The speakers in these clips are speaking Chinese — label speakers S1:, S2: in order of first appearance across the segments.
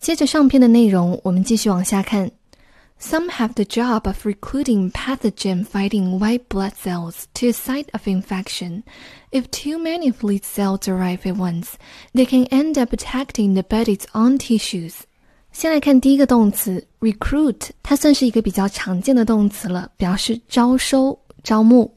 S1: 接着上篇的内容，我们继续往下看。Some have the job of recruiting pathogen-fighting white blood cells to a site of infection. If too many of these cells arrive at once, they can end up attacking the body's own tissues. 先来看第一个动词 recruit，它算是一个比较常见的动词了，表示招收、招募。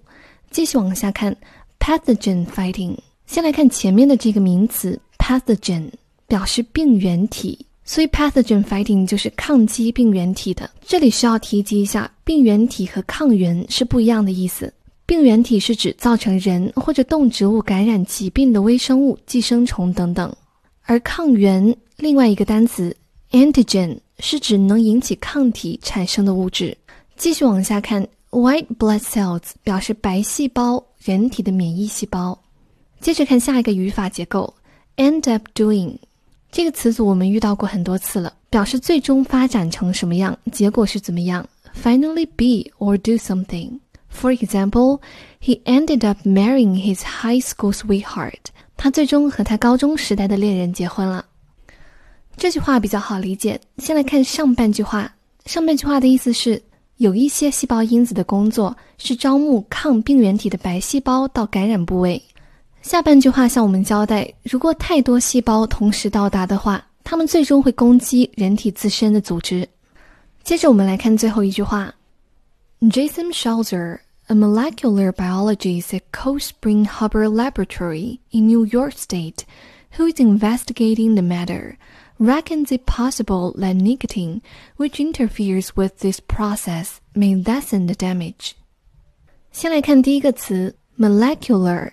S1: 继续往下看 pathogen fighting。先来看前面的这个名词 pathogen，表示病原体，所以 pathogen fighting 就是抗击病原体的。这里需要提及一下，病原体和抗原是不一样的意思。病原体是指造成人或者动植物感染疾病的微生物、寄生虫等等，而抗原另外一个单词。Antigen 是指能引起抗体产生的物质。继续往下看，white blood cells 表示白细胞，人体的免疫细胞。接着看下一个语法结构，end up doing 这个词组我们遇到过很多次了，表示最终发展成什么样，结果是怎么样。Finally be or do something. For example, he ended up marrying his high school sweetheart. 他最终和他高中时代的恋人结婚了。这句话比较好理解，先来看上半句话。上半句话的意思是，有一些细胞因子的工作是招募抗病原体的白细胞到感染部位。下半句话向我们交代，如果太多细胞同时到达的话，它们最终会攻击人体自身的组织。接着我们来看最后一句话：Jason Schalzer, a molecular biologist at Cold Spring Harbor Laboratory in New York State, who is investigating the matter. reckons it possible that nicotine, which interferes with this process, may lessen the damage. 先来看第一个词 molecular，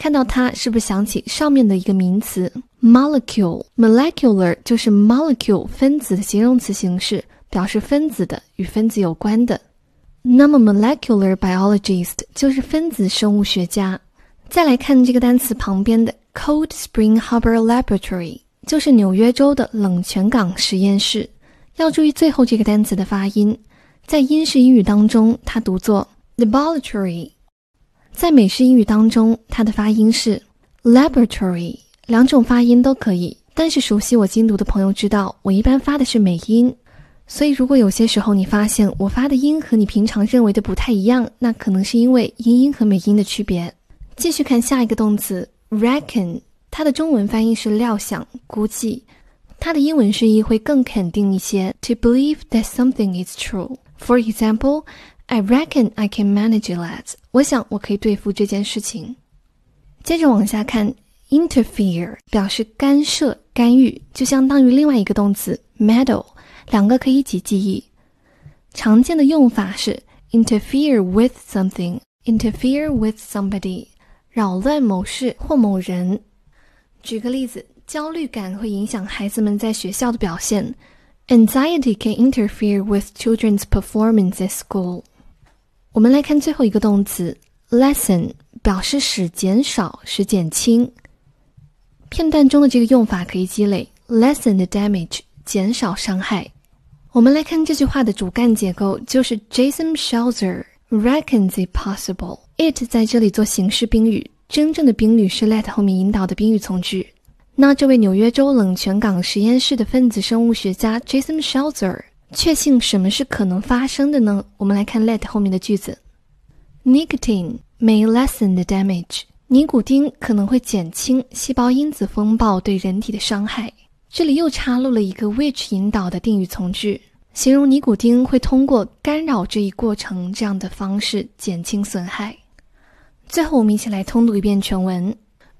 S1: 看到它是不是想起上面的一个名词 molecule？molecular 就是 molecule 分子的形容词形式，表示分子的，与分子有关的。那么 molecular biologist 就是分子生物学家。再来看这个单词旁边的 Cold Spring Harbor Laboratory。就是纽约州的冷泉港实验室。要注意最后这个单词的发音，在英式英语当中，它读作 laboratory；在美式英语当中，它的发音是 laboratory。两种发音都可以，但是熟悉我精读的朋友知道，我一般发的是美音。所以，如果有些时候你发现我发的音和你平常认为的不太一样，那可能是因为英音和美音的区别。继续看下一个动词 reckon。它的中文翻译是料想、估计，它的英文释义会更肯定一些。To believe that something is true. For example, I reckon I can manage that. 我想我可以对付这件事情。接着往下看，interfere 表示干涉、干预，就相当于另外一个动词 meddle，两个可以一起记忆。常见的用法是 interfere with something，interfere with somebody，扰乱某事或某人。举个例子，焦虑感会影响孩子们在学校的表现。Anxiety can interfere with children's performance at school。 我们来看最后一个动词 lessen，表示使减少、使减轻。片段中的这个用法可以积累 lessen the damage，减少伤害。我们来看这句话的主干结构，就是 Jason Schalzer reckons it possible。it 在这里做形式宾语。真正的宾语是 let 后面引导的宾语从句。那这位纽约州冷泉港实验室的分子生物学家 Jason Schalzer 确信什么是可能发生的呢？我们来看 let 后面的句子：Nicotine may lessen the damage。尼古丁可能会减轻细胞因子风暴对人体的伤害。这里又插入了一个 which 引导的定语从句，形容尼古丁会通过干扰这一过程这样的方式减轻损害。最后，我们一起来通读一遍全文。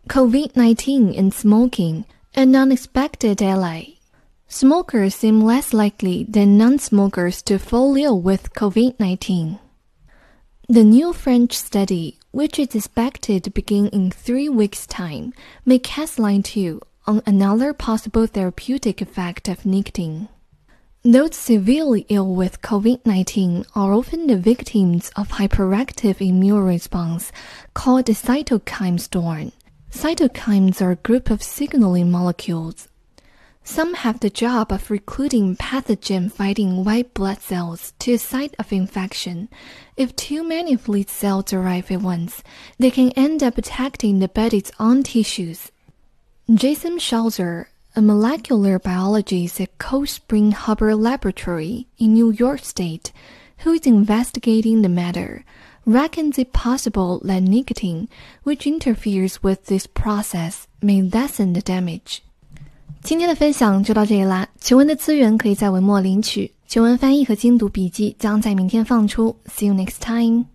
S1: COVID-19 and smoking, an unexpected ally. Smokers seem less likely than non-smokers to fall ill with COVID-19. The new French study, which is expected to begin in three weeks' time, may cast light too on another possible therapeutic effect of nicotine. Those severely ill with COVID-19 are often the victims of hyperactive immune response called the cytokine storm. Cytokines are a group of signaling molecules. Some have the job of recruiting pathogen-fighting white blood cells to a site of infection. If too many of these cells arrive at once, they can end up attacking the body's own tissues. Jason Schalzer a molecular biologist at Cold Spring Harbor Laboratory in New York State, who is investigating the matter, reckons it possible that nicotine, which interferes with this process, may lessen the damage. 今天的分享就到这里啦。全文的资源可以在文末领取，全文翻译和精读笔记将在明天放出。See you next time.